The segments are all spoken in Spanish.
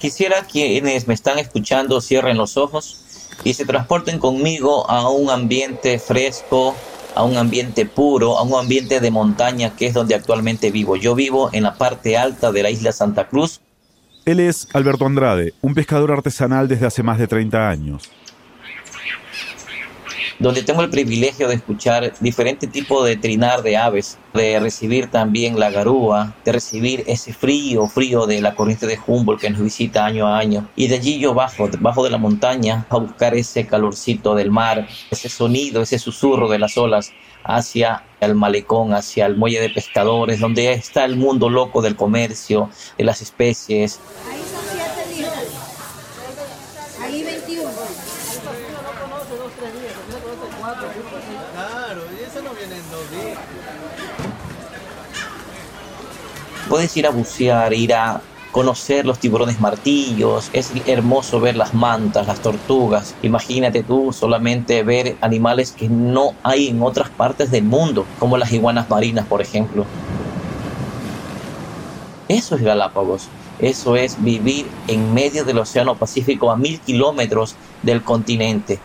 Quisiera quienes me están escuchando cierren los ojos y se transporten conmigo a un ambiente fresco, a un ambiente puro, a un ambiente de montaña que es donde actualmente vivo. Yo vivo en la parte alta de la isla Santa Cruz. Él es Alberto Andrade, un pescador artesanal desde hace más de 30 años donde tengo el privilegio de escuchar diferentes tipos de trinar de aves, de recibir también la garúa, de recibir ese frío, frío de la corriente de Humboldt que nos visita año a año. Y de allí yo bajo, bajo de la montaña, a buscar ese calorcito del mar, ese sonido, ese susurro de las olas hacia el malecón, hacia el muelle de pescadores, donde está el mundo loco del comercio, de las especies. Puedes ir a bucear, ir a conocer los tiburones martillos, es hermoso ver las mantas, las tortugas. Imagínate tú solamente ver animales que no hay en otras partes del mundo, como las iguanas marinas, por ejemplo. Eso es Galápagos. Eso es vivir en medio del Océano Pacífico a mil kilómetros del continente.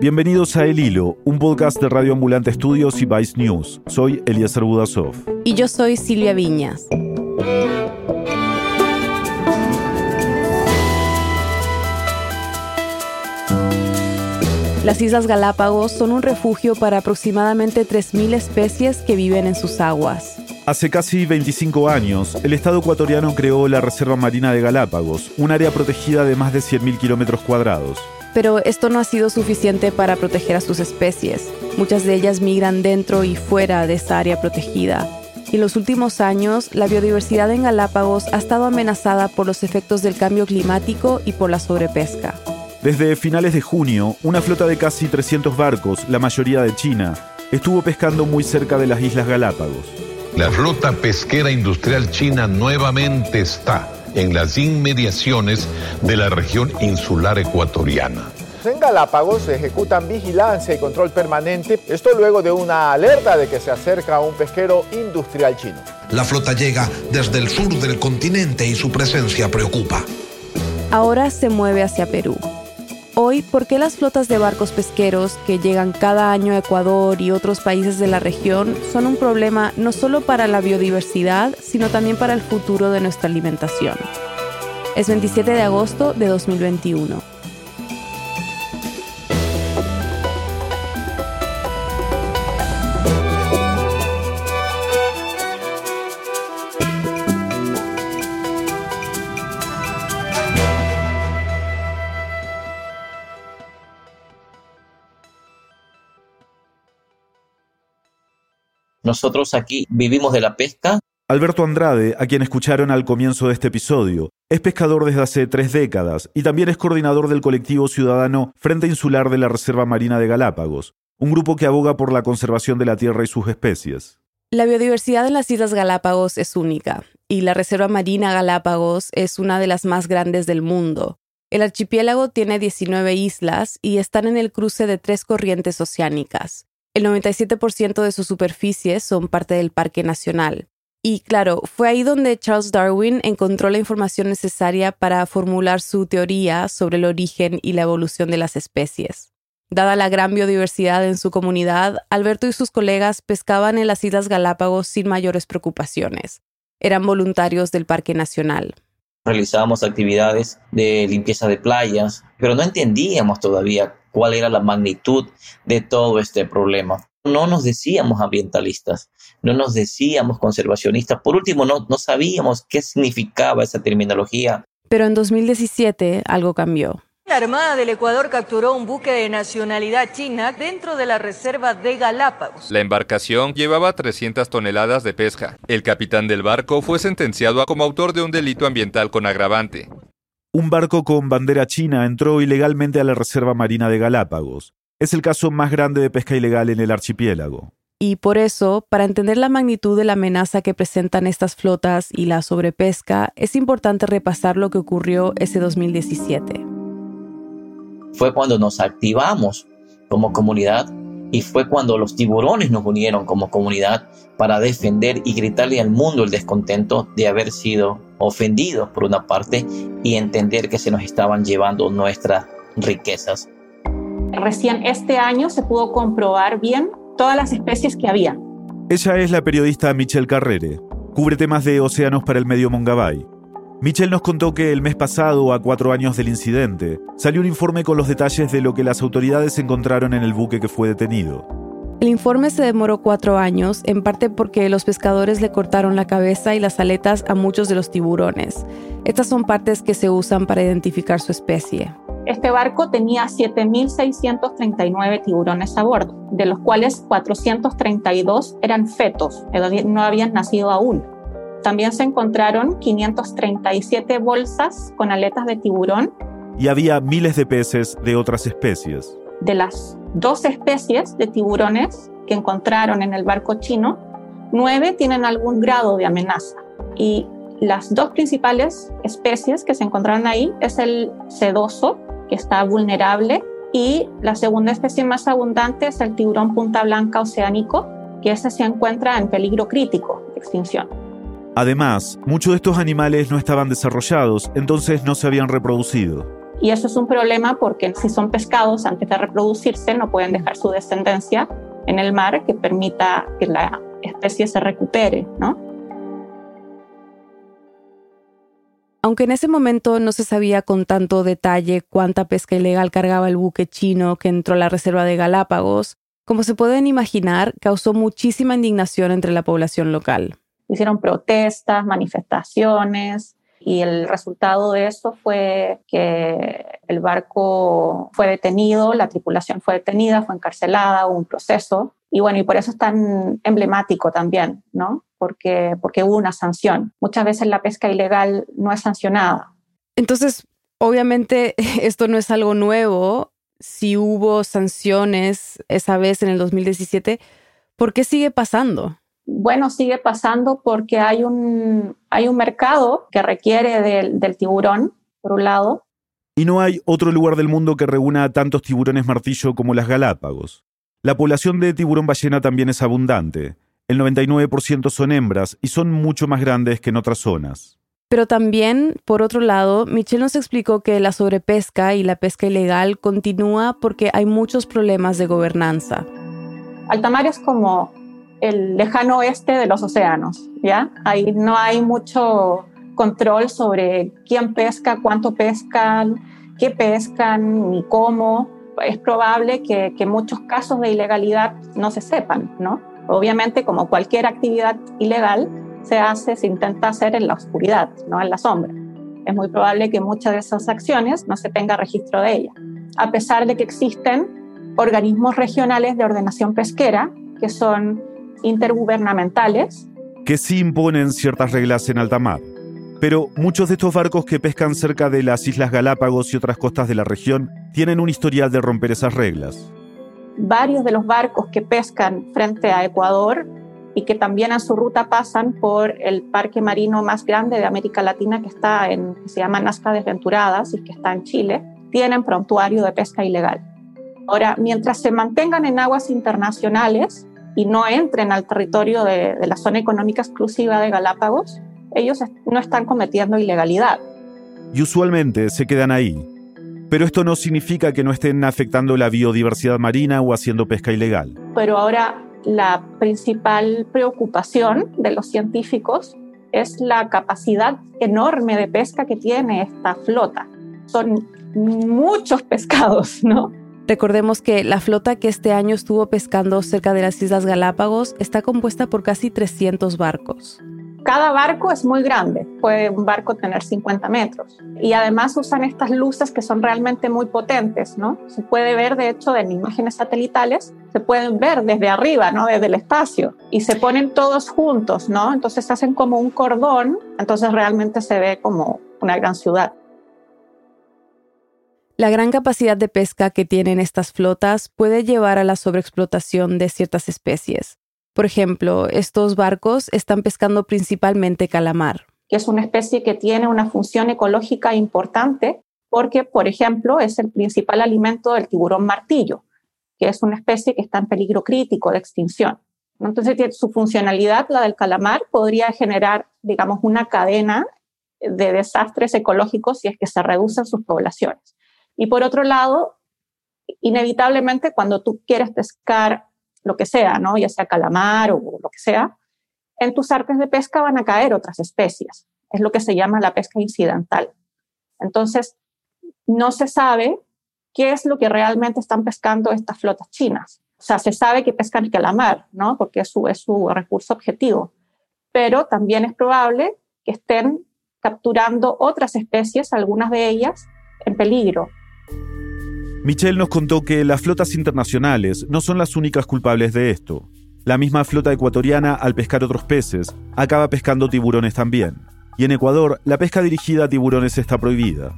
Bienvenidos a El Hilo, un podcast de Radio Ambulante Estudios y Vice News. Soy Eliezer Budasov. Y yo soy Silvia Viñas. Las Islas Galápagos son un refugio para aproximadamente 3.000 especies que viven en sus aguas. Hace casi 25 años, el Estado ecuatoriano creó la Reserva Marina de Galápagos, un área protegida de más de 100.000 kilómetros cuadrados pero esto no ha sido suficiente para proteger a sus especies. Muchas de ellas migran dentro y fuera de esta área protegida. Y en los últimos años, la biodiversidad en Galápagos ha estado amenazada por los efectos del cambio climático y por la sobrepesca. Desde finales de junio, una flota de casi 300 barcos, la mayoría de China, estuvo pescando muy cerca de las Islas Galápagos. La flota pesquera industrial china nuevamente está en las inmediaciones de la región insular ecuatoriana. En Galápagos se ejecutan vigilancia y control permanente, esto luego de una alerta de que se acerca un pesquero industrial chino. La flota llega desde el sur del continente y su presencia preocupa. Ahora se mueve hacia Perú. Hoy, ¿por qué las flotas de barcos pesqueros que llegan cada año a Ecuador y otros países de la región son un problema no solo para la biodiversidad, sino también para el futuro de nuestra alimentación? Es 27 de agosto de 2021. Nosotros aquí vivimos de la pesca. Alberto Andrade, a quien escucharon al comienzo de este episodio, es pescador desde hace tres décadas y también es coordinador del colectivo ciudadano Frente Insular de la Reserva Marina de Galápagos, un grupo que aboga por la conservación de la tierra y sus especies. La biodiversidad en las Islas Galápagos es única y la Reserva Marina Galápagos es una de las más grandes del mundo. El archipiélago tiene 19 islas y están en el cruce de tres corrientes oceánicas. El 97% de su superficie son parte del Parque Nacional. Y claro, fue ahí donde Charles Darwin encontró la información necesaria para formular su teoría sobre el origen y la evolución de las especies. Dada la gran biodiversidad en su comunidad, Alberto y sus colegas pescaban en las Islas Galápagos sin mayores preocupaciones. Eran voluntarios del Parque Nacional. Realizábamos actividades de limpieza de playas, pero no entendíamos todavía cuál era la magnitud de todo este problema. No nos decíamos ambientalistas, no nos decíamos conservacionistas. Por último, no, no sabíamos qué significaba esa terminología. Pero en 2017 algo cambió. La Armada del Ecuador capturó un buque de nacionalidad china dentro de la reserva de Galápagos. La embarcación llevaba 300 toneladas de pesca. El capitán del barco fue sentenciado como autor de un delito ambiental con agravante. Un barco con bandera china entró ilegalmente a la Reserva Marina de Galápagos. Es el caso más grande de pesca ilegal en el archipiélago. Y por eso, para entender la magnitud de la amenaza que presentan estas flotas y la sobrepesca, es importante repasar lo que ocurrió ese 2017. Fue cuando nos activamos como comunidad y fue cuando los tiburones nos unieron como comunidad para defender y gritarle al mundo el descontento de haber sido ofendidos por una parte y entender que se nos estaban llevando nuestras riquezas. Recién este año se pudo comprobar bien todas las especies que había. Ella es la periodista Michelle Carrere. Cubre temas de océanos para el medio Mongabay. Michelle nos contó que el mes pasado, a cuatro años del incidente, salió un informe con los detalles de lo que las autoridades encontraron en el buque que fue detenido. El informe se demoró cuatro años, en parte porque los pescadores le cortaron la cabeza y las aletas a muchos de los tiburones. Estas son partes que se usan para identificar su especie. Este barco tenía 7.639 tiburones a bordo, de los cuales 432 eran fetos, no habían nacido aún. También se encontraron 537 bolsas con aletas de tiburón. Y había miles de peces de otras especies. De las dos especies de tiburones que encontraron en el barco chino, nueve tienen algún grado de amenaza. Y las dos principales especies que se encontraron ahí es el sedoso, que está vulnerable, y la segunda especie más abundante es el tiburón punta blanca oceánico, que ese se encuentra en peligro crítico de extinción. Además, muchos de estos animales no estaban desarrollados, entonces no se habían reproducido. Y eso es un problema porque si son pescados antes de reproducirse no pueden dejar su descendencia en el mar que permita que la especie se recupere, ¿no? Aunque en ese momento no se sabía con tanto detalle cuánta pesca ilegal cargaba el buque chino que entró a la reserva de Galápagos, como se pueden imaginar, causó muchísima indignación entre la población local hicieron protestas, manifestaciones, y el resultado de eso fue que el barco fue detenido, la tripulación fue detenida, fue encarcelada, hubo un proceso. Y bueno, y por eso es tan emblemático también, ¿no? Porque, porque hubo una sanción. Muchas veces la pesca ilegal no es sancionada. Entonces, obviamente esto no es algo nuevo. Si hubo sanciones esa vez en el 2017, ¿por qué sigue pasando? Bueno, sigue pasando porque hay un, hay un mercado que requiere del, tiburón, por un lado. Y no hay otro lugar del mundo que reúna a tantos tiburones martillo como las Galápagos. La población de tiburón ballena también es abundante. El 99% son hembras y son mucho más grandes que en otras zonas. Pero también, por otro lado, Michelle nos explicó que la sobrepesca y la pesca ilegal continúa porque hay muchos problemas de gobernanza. Altamar es como el lejano oeste de los océanos, ¿ya? Ahí no hay mucho control sobre quién pesca, cuánto pescan, qué pescan, ni cómo. Es probable que, muchos casos de ilegalidad no se sepan, ¿no? Obviamente, como cualquier actividad ilegal, se hace, se intenta hacer en la oscuridad, no en la sombra. Es muy probable que muchas de esas acciones no se tenga registro de ellas, a pesar de que existen organismos regionales de ordenación pesquera, que son intergubernamentales. Que sí imponen ciertas reglas en alta mar. Pero muchos de estos barcos que pescan cerca de las Islas Galápagos y otras costas de la región tienen un historial de romper esas reglas. Varios de los barcos que pescan frente a Ecuador y que también en su ruta pasan por el parque marino más grande de América Latina que está en se llama Nazca Desventuradas y que está en Chile, tienen prontuario de pesca ilegal. Ahora, mientras se mantengan en aguas internacionales, y no entren al territorio de, la zona económica exclusiva de Galápagos, ellos no están cometiendo ilegalidad. Y usualmente se quedan ahí. Pero esto no significa que no estén afectando la biodiversidad marina o haciendo pesca ilegal. Pero ahora la principal preocupación de los científicos es la capacidad enorme de pesca que tiene esta flota. Son muchos pescados, ¿no? Recordemos que la flota que este año estuvo pescando cerca de las Islas Galápagos está compuesta por casi 300 barcos. Cada barco es muy grande, puede un barco tener 50 metros. Y además usan estas luces que son realmente muy potentes, ¿no? Se puede ver, de hecho, en imágenes satelitales, se pueden ver desde arriba, ¿no? Desde el espacio. Y se ponen todos juntos, ¿no? Entonces hacen como un cordón, entonces realmente se ve como una gran ciudad. La gran capacidad de pesca que tienen estas flotas puede llevar a la sobreexplotación de ciertas especies. Por ejemplo, estos barcos están pescando principalmente calamar. Que es una especie que tiene una función ecológica importante porque, por ejemplo, es el principal alimento del tiburón martillo, que es una especie que está en peligro crítico de extinción. Entonces, su funcionalidad, la del calamar, podría generar, digamos, una cadena de desastres ecológicos si es que se reducen sus poblaciones. Y por otro lado, inevitablemente cuando tú quieres pescar lo que sea, ¿no? ya sea calamar o lo que sea, en tus artes de pesca van a caer otras especies. Es lo que se llama la pesca incidental. Entonces, no se sabe qué es lo que realmente están pescando estas flotas chinas. O sea, se sabe que pescan el calamar, ¿no? Porque es su, es su recurso objetivo. Pero también es probable que estén capturando otras especies, algunas de ellas en peligro. Michelle nos contó que las flotas internacionales no son las únicas culpables de esto. La misma flota ecuatoriana, al pescar otros peces, acaba pescando tiburones también. Y en Ecuador, la pesca dirigida a tiburones está prohibida.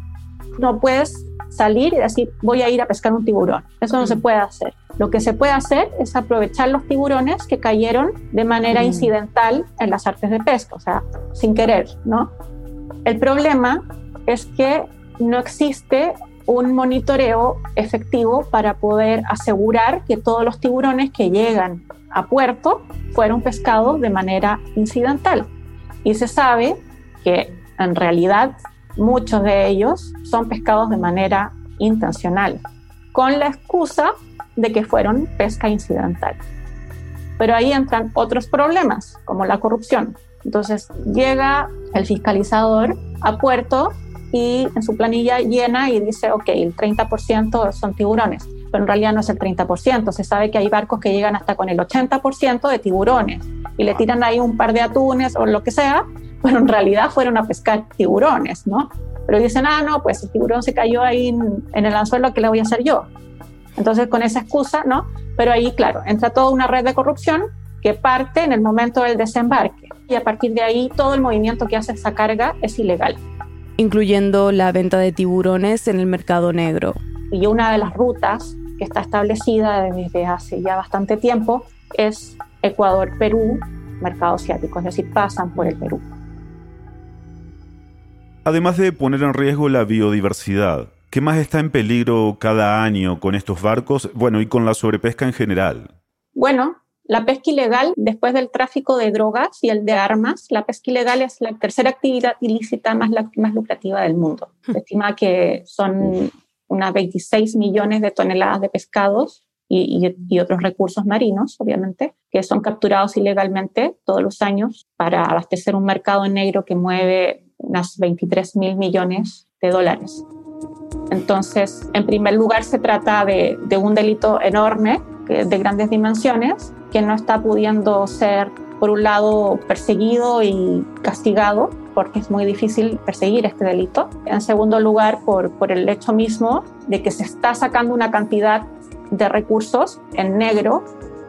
No puedes salir y decir, voy a ir a pescar un tiburón. Eso no se puede hacer. Lo que se puede hacer es aprovechar los tiburones que cayeron de manera incidental en las artes de pesca, o sea, sin querer, ¿no? El problema es que no existe un monitoreo efectivo para poder asegurar que todos los tiburones que llegan a puerto fueron pescados de manera incidental. Y se sabe que en realidad muchos de ellos son pescados de manera intencional, con la excusa de que fueron pesca incidental. Pero ahí entran otros problemas, como la corrupción. Entonces llega el fiscalizador a puerto y en su planilla llena y dice, ok, el 30% son tiburones, pero en realidad no es el 30%, se sabe que hay barcos que llegan hasta con el 80% de tiburones y le tiran ahí un par de atunes o lo que sea, pero en realidad fueron a pescar tiburones, ¿no? Pero dicen, ah, no, pues el tiburón se cayó ahí en, el anzuelo, ¿qué le voy a hacer yo? Entonces, con esa excusa, ¿no? Pero ahí, claro, entra toda una red de corrupción que parte en el momento del desembarque y a partir de ahí todo el movimiento que hace esa carga es ilegal incluyendo la venta de tiburones en el mercado negro. Y una de las rutas que está establecida desde hace ya bastante tiempo es Ecuador-Perú, mercado asiático, es decir, pasan por el Perú. Además de poner en riesgo la biodiversidad, ¿qué más está en peligro cada año con estos barcos? Bueno, y con la sobrepesca en general. Bueno, la pesca ilegal, después del tráfico de drogas y el de armas, la pesca ilegal es la tercera actividad ilícita más, más lucrativa del mundo. Se estima que son unas 26 millones de toneladas de pescados y, y, otros recursos marinos, obviamente, que son capturados ilegalmente todos los años para abastecer un mercado negro que mueve unas 23 mil millones de dólares. Entonces, en primer lugar, se trata de, de un delito enorme, de grandes dimensiones, que no está pudiendo ser, por un lado, perseguido y castigado, porque es muy difícil perseguir este delito. En segundo lugar, por, por el hecho mismo de que se está sacando una cantidad de recursos en negro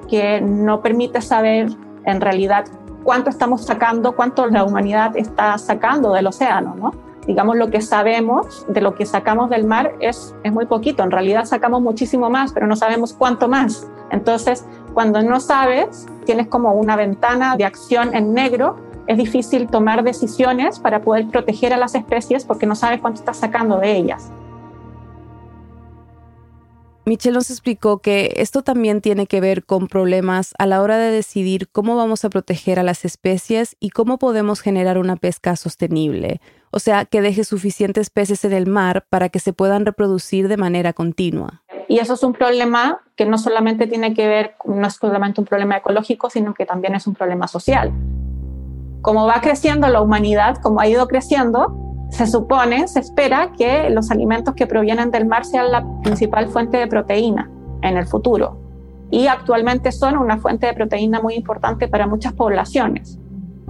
que no permite saber en realidad cuánto estamos sacando, cuánto la humanidad está sacando del océano, ¿no? Digamos, lo que sabemos de lo que sacamos del mar es, es muy poquito. En realidad sacamos muchísimo más, pero no sabemos cuánto más. Entonces, cuando no sabes, tienes como una ventana de acción en negro, es difícil tomar decisiones para poder proteger a las especies porque no sabes cuánto estás sacando de ellas. Michelle nos explicó que esto también tiene que ver con problemas a la hora de decidir cómo vamos a proteger a las especies y cómo podemos generar una pesca sostenible, o sea, que deje suficientes peces en el mar para que se puedan reproducir de manera continua. Y eso es un problema que no solamente tiene que ver, no es solamente un problema ecológico, sino que también es un problema social. Como va creciendo la humanidad, como ha ido creciendo, se supone, se espera que los alimentos que provienen del mar sean la principal fuente de proteína en el futuro. Y actualmente son una fuente de proteína muy importante para muchas poblaciones.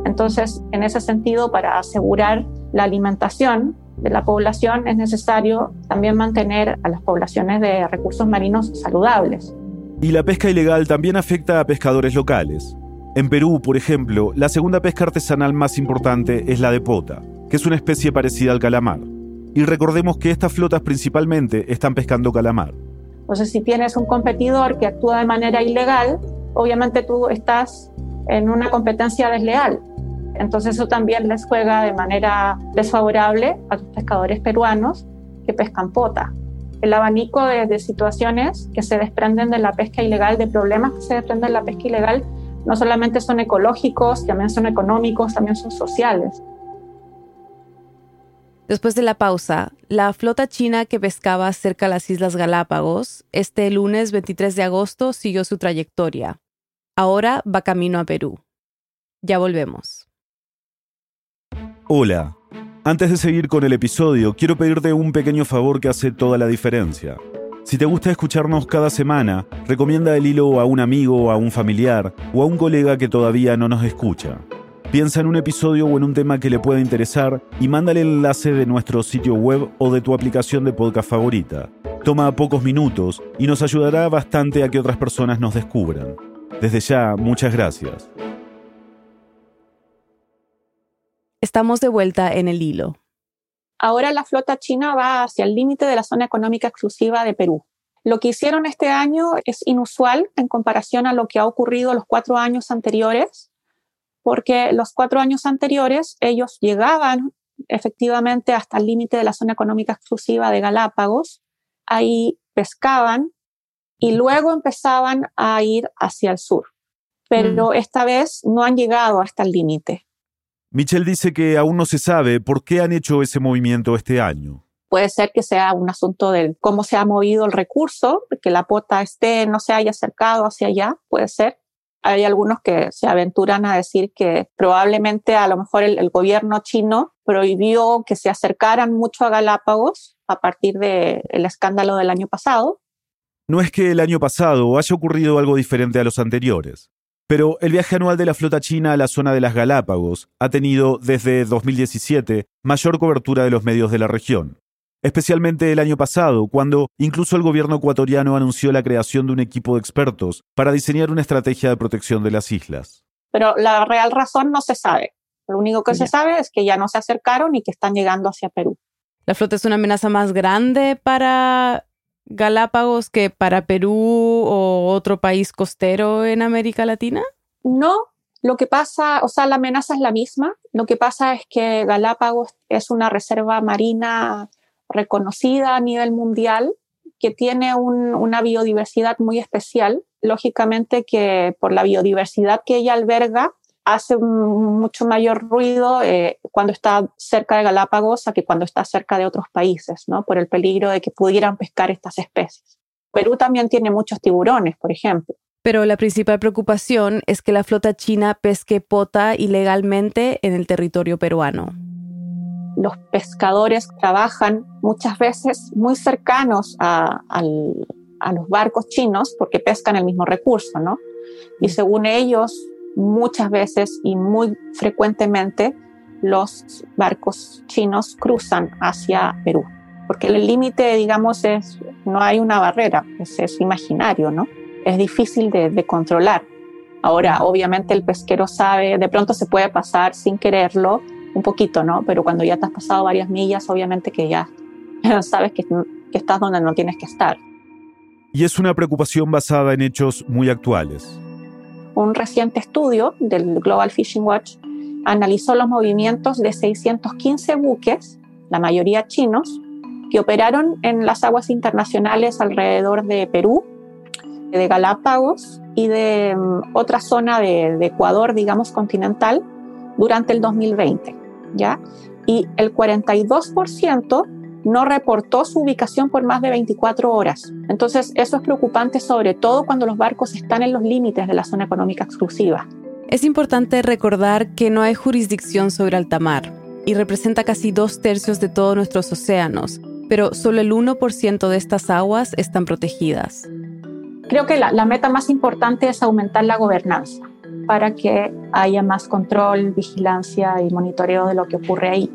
Entonces, en ese sentido, para asegurar la alimentación de la población es necesario también mantener a las poblaciones de recursos marinos saludables. Y la pesca ilegal también afecta a pescadores locales. En Perú, por ejemplo, la segunda pesca artesanal más importante es la de pota, que es una especie parecida al calamar. Y recordemos que estas flotas principalmente están pescando calamar. Entonces, si tienes un competidor que actúa de manera ilegal, obviamente tú estás en una competencia desleal. Entonces eso también les juega de manera desfavorable a los pescadores peruanos que pescan pota. el abanico de, situaciones que se desprenden de la pesca ilegal, de problemas que se desprenden de la pesca ilegal, no solamente son ecológicos, también son económicos, también son sociales. Después de la pausa, la flota china que pescaba cerca de las Islas Galápagos, este lunes 23 de agosto siguió su trayectoria. Ahora va camino a Perú. Ya volvemos. Hola. Antes de seguir con el episodio, quiero pedirte un pequeño favor que hace toda la diferencia. Si te gusta escucharnos cada semana, recomienda el hilo a un amigo, a un familiar o a un colega que todavía no nos escucha. Piensa en un episodio o en un tema que le pueda interesar y mándale el enlace de nuestro sitio web o de tu aplicación de podcast favorita. Toma pocos minutos y nos ayudará bastante a que otras personas nos descubran. Desde ya, muchas gracias. Estamos de vuelta en el hilo. Ahora la flota china va hacia el límite de la zona económica exclusiva de Perú. Lo que hicieron este año es inusual en comparación a lo que ha ocurrido los cuatro años anteriores, porque los cuatro años anteriores ellos llegaban efectivamente hasta el límite de la zona económica exclusiva de Galápagos, ahí pescaban y luego empezaban a ir hacia el sur. Pero mm. esta vez no han llegado hasta el límite. Michelle dice que aún no se sabe por qué han hecho ese movimiento este año. Puede ser que sea un asunto de cómo se ha movido el recurso, que la pota esté, no se haya acercado hacia allá, puede ser. Hay algunos que se aventuran a decir que probablemente a lo mejor el, gobierno chino prohibió que se acercaran mucho a Galápagos a partir del escándalo del año pasado. No es que el año pasado haya ocurrido algo diferente a los anteriores. Pero el viaje anual de la flota china a la zona de las Galápagos ha tenido desde 2017 mayor cobertura de los medios de la región. Especialmente el año pasado, cuando incluso el gobierno ecuatoriano anunció la creación de un equipo de expertos para diseñar una estrategia de protección de las islas. Pero la real razón no se sabe. Lo único que se sabe es que ya no se acercaron y que están llegando hacia Perú. ¿La flota es una amenaza más grande para Galápagos que para Perú o otro país costero en América Latina? No, lo que pasa, o sea, la amenaza es la misma. Lo que pasa es que Galápagos es una reserva marina reconocida a nivel mundial que tiene una biodiversidad muy especial. Lógicamente que por la biodiversidad que ella alberga, hace mucho mayor ruido eh, cuando está cerca de Galápagos que cuando está cerca de otros países, ¿no? Por el peligro de que pudieran pescar estas especies. Perú también tiene muchos tiburones, por ejemplo. Pero la principal preocupación es que la flota china pesque pota ilegalmente en el territorio peruano. Los pescadores trabajan muchas veces muy cercanos a, a los barcos chinos porque pescan el mismo recurso, ¿no? Y según ellos, muchas veces y muy frecuentemente los barcos chinos cruzan hacia Perú, porque el límite, digamos, es, no hay una barrera, es, imaginario, ¿no? Es difícil de, controlar. Ahora, obviamente el pesquero sabe, de pronto se puede pasar sin quererlo, un poquito, ¿no? Pero cuando ya te has pasado varias millas, obviamente que ya sabes que, que estás donde no tienes que estar. Y es una preocupación basada en hechos muy actuales. Un reciente estudio del Global Fishing Watch analizó los movimientos de 615 buques, la mayoría chinos, que operaron en las aguas internacionales alrededor de Perú, de Galápagos y de mm, otra zona de, de, Ecuador, digamos, continental, durante el 2020, ¿ya? Y el 42% no reportó su ubicación por más de 24 horas. Entonces, eso es preocupante sobre todo cuando los barcos están en los límites de la zona económica exclusiva. Es importante recordar que no hay jurisdicción sobre alta mar y representa casi dos tercios de todos nuestros océanos, pero solo el 1% de estas aguas están protegidas. Creo que la, la meta más importante es aumentar la gobernanza para que haya más control, vigilancia y monitoreo de lo que ocurre ahí.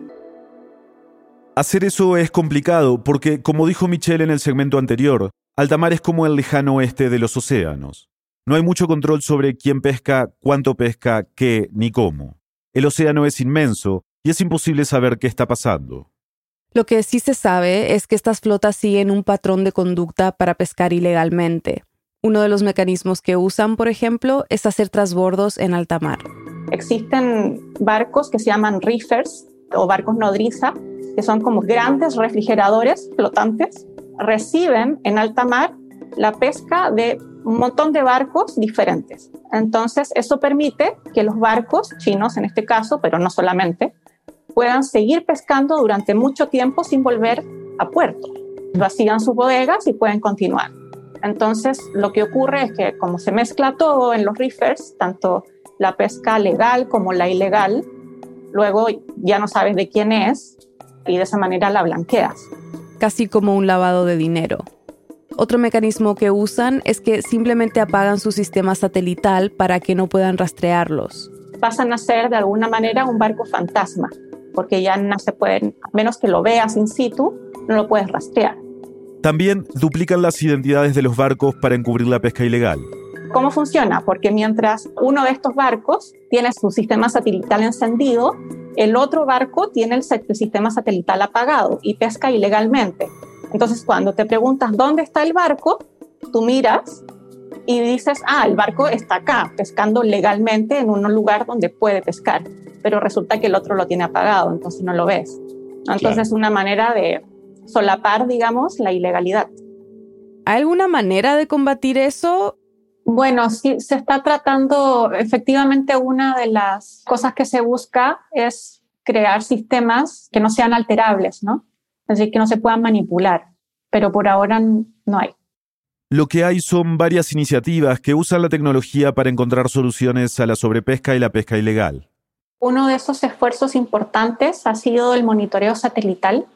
Hacer eso es complicado porque, como dijo Michelle en el segmento anterior, altamar es como el lejano oeste de los océanos. No hay mucho control sobre quién pesca, cuánto pesca, qué ni cómo. El océano es inmenso y es imposible saber qué está pasando. Lo que sí se sabe es que estas flotas siguen un patrón de conducta para pescar ilegalmente. Uno de los mecanismos que usan, por ejemplo, es hacer trasbordos en alta mar. Existen barcos que se llaman reefers o barcos nodriza, que son como grandes refrigeradores flotantes reciben en alta mar la pesca de un montón de barcos diferentes. Entonces, eso permite que los barcos chinos, en este caso, pero no solamente, puedan seguir pescando durante mucho tiempo sin volver a puerto. Vacían sus bodegas y pueden continuar. Entonces, lo que ocurre es que como se mezcla todo en los reefers, tanto la pesca legal como la ilegal, luego ya no sabes de quién es y de esa manera la blanqueas. Casi como un lavado de dinero. Otro mecanismo que usan es que simplemente apagan su sistema satelital para que no puedan rastrearlos. Pasan a ser de alguna manera un barco fantasma, porque ya no se pueden, a menos que lo veas in situ, no lo puedes rastrear. También duplican las identidades de los barcos para encubrir la pesca ilegal. ¿Cómo funciona? Porque mientras uno de estos barcos tiene su sistema satelital encendido, el otro barco tiene el, sistema satelital apagado y pesca ilegalmente. Entonces, cuando te preguntas dónde está el barco, tú miras y dices, ah, el barco está acá, pescando legalmente en un lugar donde puede pescar, pero resulta que el otro lo tiene apagado, entonces no lo ves. Entonces, es una manera de solapar, digamos, la ilegalidad. ¿Hay alguna manera de combatir eso? Bueno, sí, se está tratando, efectivamente, una de las cosas que se busca es crear sistemas que no sean alterables, ¿no? Es decir, que no se puedan manipular, pero por ahora no hay. Lo que hay son varias iniciativas que usan la tecnología para encontrar soluciones a la sobrepesca y la pesca ilegal. Uno de esos esfuerzos importantes ha sido el monitoreo satelital,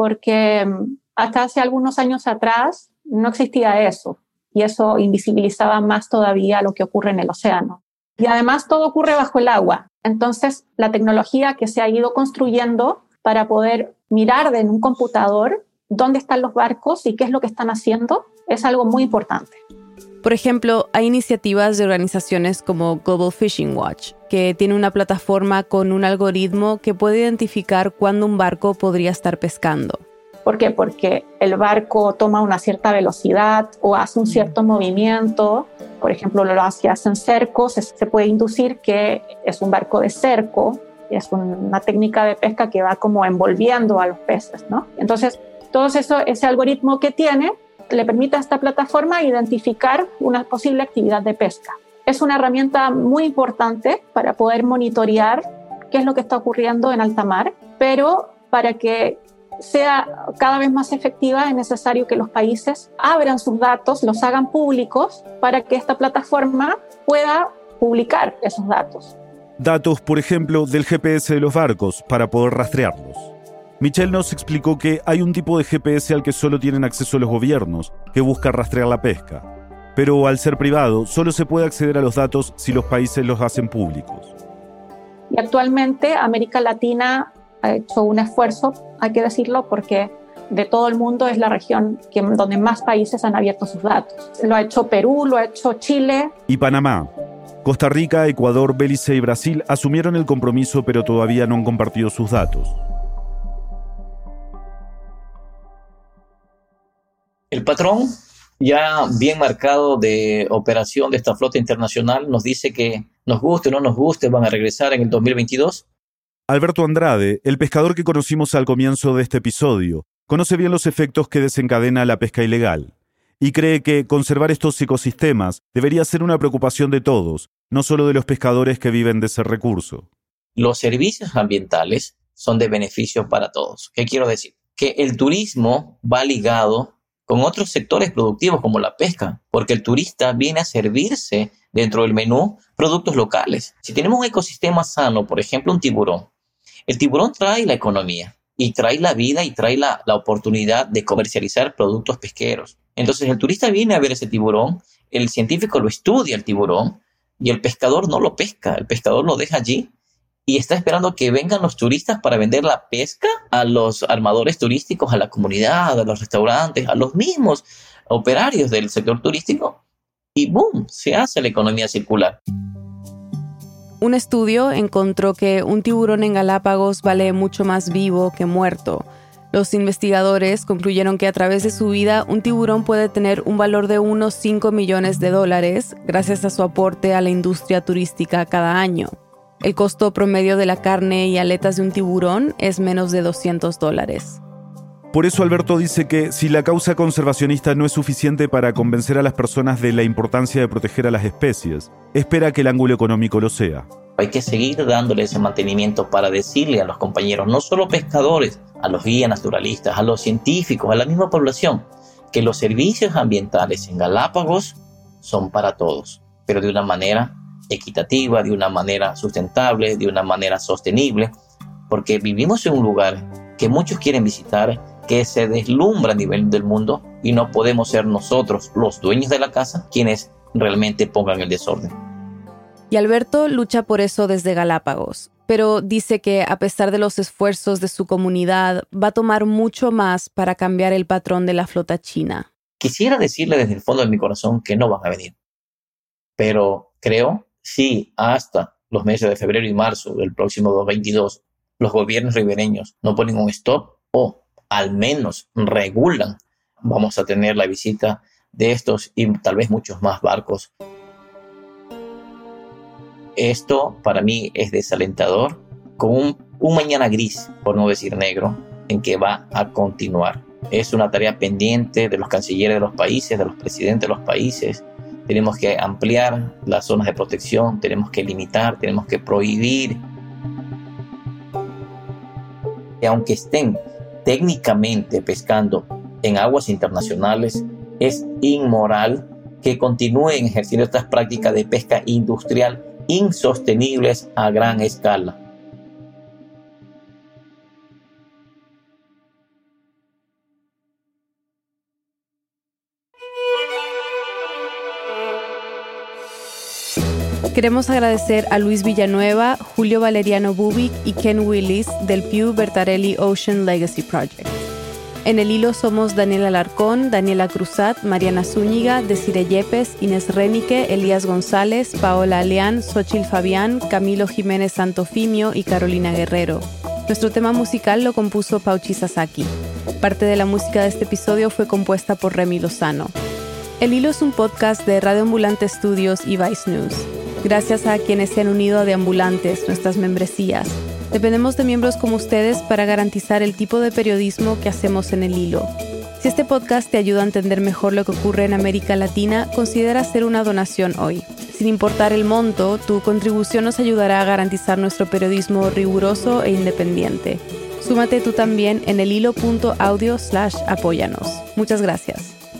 porque mm, hasta hace algunos años atrás no existía eso y eso invisibilizaba más todavía lo que ocurre en el océano. Y además todo ocurre bajo el agua. Entonces, la tecnología que se ha ido construyendo para poder mirar en un computador dónde están los barcos y qué es lo que están haciendo es algo muy importante. Por ejemplo, hay iniciativas de organizaciones como Global Fishing Watch, que tiene una plataforma con un algoritmo que puede identificar cuándo un barco podría estar pescando. ¿Por qué? Porque el barco toma una cierta velocidad o hace un cierto movimiento. Por ejemplo, lo hace en cercos, se puede inducir que es un barco de cerco. Es una técnica de pesca que va como envolviendo a los peces, ¿no? Entonces, todo eso, ese algoritmo que tiene le permite a esta plataforma identificar una posible actividad de pesca. Es una herramienta muy importante para poder monitorear qué es lo que está ocurriendo en alta mar, pero para que sea cada vez más efectiva, es necesario que los países abran sus datos, los hagan públicos, para que esta plataforma pueda publicar esos datos. Datos, por ejemplo, del GPS de los barcos, para poder rastrearlos. Michelle nos explicó que hay un tipo de GPS al que solo tienen acceso los gobiernos, que busca rastrear la pesca. Pero al ser privado, solo se puede acceder a los datos si los países los hacen públicos. Y actualmente América Latina ha hecho un esfuerzo, hay que decirlo, porque de todo el mundo es la región que, donde más países han abierto sus datos. Lo ha hecho Perú, lo ha hecho Chile. Y Panamá. Costa Rica, Ecuador, Belice y Brasil asumieron el compromiso pero todavía no han compartido sus datos. El patrón ya bien marcado de operación de esta flota internacional nos dice que nos guste o no nos guste, van a regresar en el 2022 Alberto Andrade, el pescador que conocimos al comienzo de este episodio, conoce bien los efectos que desencadena la pesca ilegal y cree que conservar estos ecosistemas debería ser una preocupación de todos, no solo de los pescadores que viven de ese recurso. Los servicios ambientales son de beneficio para todos. ¿Qué quiero decir? Que el turismo va ligado con otros sectores productivos como la pesca, porque el turista viene a servirse dentro del menú productos locales. Si tenemos un ecosistema sano, por ejemplo un tiburón, el tiburón trae la economía y trae la vida y trae la, oportunidad de comercializar productos pesqueros. Entonces el turista viene a ver ese tiburón, el científico lo estudia el tiburón y el pescador no lo pesca, el pescador lo deja allí y está esperando que vengan los turistas para vender la pesca a los armadores turísticos, a la comunidad, a los restaurantes, a los mismos operarios del sector turístico y ¡boom! se hace la economía circular. Un estudio encontró que un tiburón en Galápagos vale mucho más vivo que muerto. Los investigadores concluyeron que a través de su vida un tiburón puede tener un valor de unos 5 millones de dólares gracias a su aporte a la industria turística cada año. El costo promedio de la carne y aletas de un tiburón es menos de 200 dólares. Por eso Alberto dice que si la causa conservacionista no es suficiente para convencer a las personas de la importancia de proteger a las especies, espera que el ángulo económico lo sea. Hay que seguir dándole ese mantenimiento para decirle a los compañeros, no solo pescadores, a los guías naturalistas, a los científicos, a la misma población, que los servicios ambientales en Galápagos son para todos, pero de una manera equitativa, de una manera sustentable, de una manera sostenible, porque vivimos en un lugar que muchos quieren visitar, que se deslumbra a nivel del mundo y no podemos ser nosotros, los dueños de la casa, quienes realmente pongan el desorden. Y Alberto lucha por eso desde Galápagos, pero dice que a pesar de los esfuerzos de su comunidad, va a tomar mucho más para cambiar el patrón de la flota china. Quisiera decirle desde el fondo de mi corazón que no van a venir, pero creo, si hasta los meses de febrero y marzo del próximo 2022 los gobiernos ribereños no ponen un stop o al menos regulan, vamos a tener la visita de estos y tal vez muchos más barcos. Esto para mí es desalentador, con un, mañana gris, por no decir negro, en que va a continuar. Es una tarea pendiente de los cancilleres de los países, de los presidentes de los países. Tenemos que ampliar las zonas de protección, tenemos que limitar, tenemos que prohibir. Y aunque estén técnicamente pescando en aguas internacionales, es inmoral que continúen ejerciendo estas prácticas de pesca industrial insostenibles a gran escala. Queremos agradecer a Luis Villanueva, Julio Valeriano Bubik y Ken Willis del Pew Bertarelli Ocean Legacy Project. En el hilo somos Daniela Alarcón, Daniela Cruzat, Mariana Zúñiga, Desire Yepes, Inés Renique, Elías González, Paola Aleán, Xochil Fabián, Camilo Jiménez Santofimio y Carolina Guerrero. Nuestro tema musical lo compuso Pauchi Sasaki. Parte de la música de este episodio fue compuesta por Remy Lozano. El Hilo es un podcast de Radio Ambulante Studios y Vice News. Gracias a quienes se han unido a Deambulantes, nuestras membresías. Dependemos de miembros como ustedes para garantizar el tipo de periodismo que hacemos en el hilo. Si este podcast te ayuda a entender mejor lo que ocurre en América Latina, considera hacer una donación hoy. Sin importar el monto, tu contribución nos ayudará a garantizar nuestro periodismo riguroso e independiente. Súmate tú también en el hilo.audio slash apóyanos. Muchas gracias.